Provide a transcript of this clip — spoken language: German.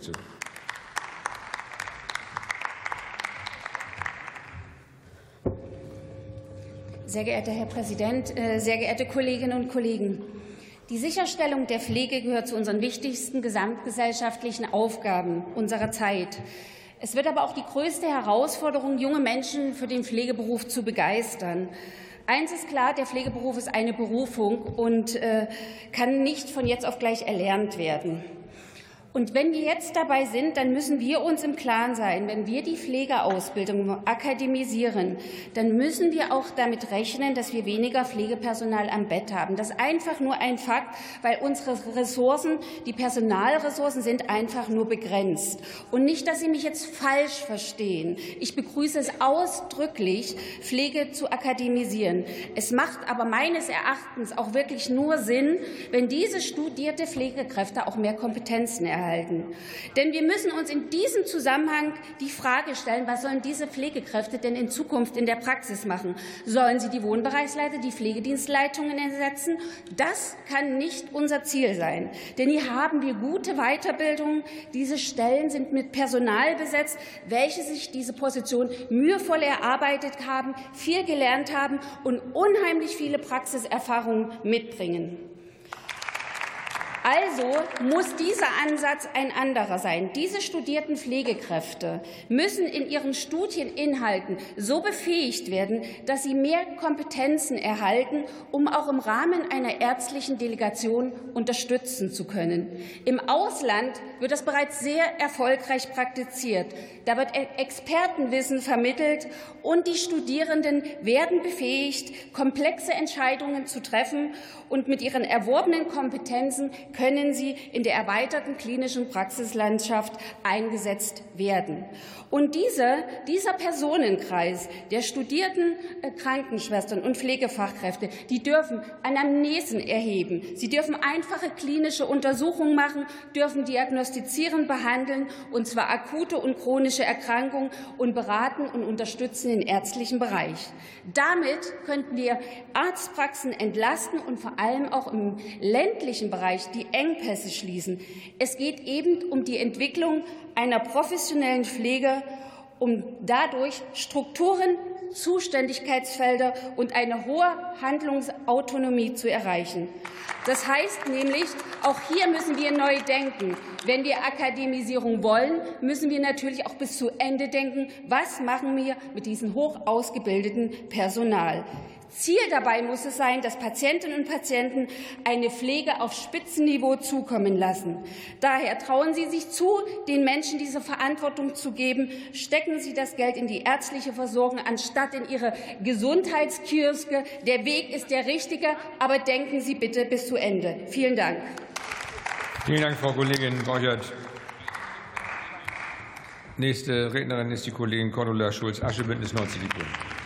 Fraktion. Sehr geehrter Herr Präsident, äh, sehr geehrte Kolleginnen und Kollegen! Die Sicherstellung der Pflege gehört zu unseren wichtigsten gesamtgesellschaftlichen Aufgaben unserer Zeit. Es wird aber auch die größte Herausforderung, junge Menschen für den Pflegeberuf zu begeistern. Eins ist klar, der Pflegeberuf ist eine Berufung und äh, kann nicht von jetzt auf gleich erlernt werden. Und wenn wir jetzt dabei sind, dann müssen wir uns im Klaren sein, wenn wir die Pflegeausbildung akademisieren, dann müssen wir auch damit rechnen, dass wir weniger Pflegepersonal am Bett haben. Das ist einfach nur ein Fakt, weil unsere Ressourcen, die Personalressourcen sind einfach nur begrenzt. Und nicht, dass Sie mich jetzt falsch verstehen. Ich begrüße es ausdrücklich, Pflege zu akademisieren. Es macht aber meines Erachtens auch wirklich nur Sinn, wenn diese studierte Pflegekräfte auch mehr Kompetenzen erhalten erhalten. Denn wir müssen uns in diesem Zusammenhang die Frage stellen, was sollen diese Pflegekräfte denn in Zukunft in der Praxis machen? Sollen sie die Wohnbereichsleiter, die Pflegedienstleitungen ersetzen? Das kann nicht unser Ziel sein. Denn hier haben wir gute Weiterbildung. Diese Stellen sind mit Personal besetzt, welche sich diese Position mühevoll erarbeitet haben, viel gelernt haben und unheimlich viele Praxiserfahrungen mitbringen. Also muss dieser Ansatz ein anderer sein. Diese studierten Pflegekräfte müssen in ihren Studieninhalten so befähigt werden, dass sie mehr Kompetenzen erhalten, um auch im Rahmen einer ärztlichen Delegation unterstützen zu können. Im Ausland wird das bereits sehr erfolgreich praktiziert. Da wird Expertenwissen vermittelt und die Studierenden werden befähigt, komplexe Entscheidungen zu treffen und mit ihren erworbenen Kompetenzen können sie in der erweiterten klinischen Praxislandschaft eingesetzt werden. Und diese, dieser Personenkreis der studierten äh, Krankenschwestern und Pflegefachkräfte, die dürfen Anamnesen erheben. Sie dürfen einfache klinische Untersuchungen machen, dürfen diagnostizieren, behandeln, und zwar akute und chronische Erkrankungen und beraten und unterstützen im ärztlichen Bereich. Damit könnten wir Arztpraxen entlasten und vor allem auch im ländlichen Bereich die Engpässe schließen. Es geht eben um die Entwicklung einer professionellen Pflege, um dadurch Strukturen, Zuständigkeitsfelder und eine hohe Handlungsautonomie zu erreichen. Das heißt nämlich, auch hier müssen wir neu denken. Wenn wir Akademisierung wollen, müssen wir natürlich auch bis zu Ende denken, was machen wir mit diesem hoch ausgebildeten Personal. Ziel dabei muss es sein, dass Patientinnen und Patienten eine Pflege auf Spitzenniveau zukommen lassen. Daher trauen Sie sich zu, den Menschen diese Verantwortung zu geben. Stecken Sie das Geld in die ärztliche Versorgung anstatt in Ihre Gesundheitskioske. Der Weg ist der richtige, aber denken Sie bitte bis zu Ende. Vielen Dank. Vielen Dank, Frau Kollegin Borchert. Nächste Rednerin ist die Kollegin Cordula Schulz-Asche, Bündnis 90 Die Grünen.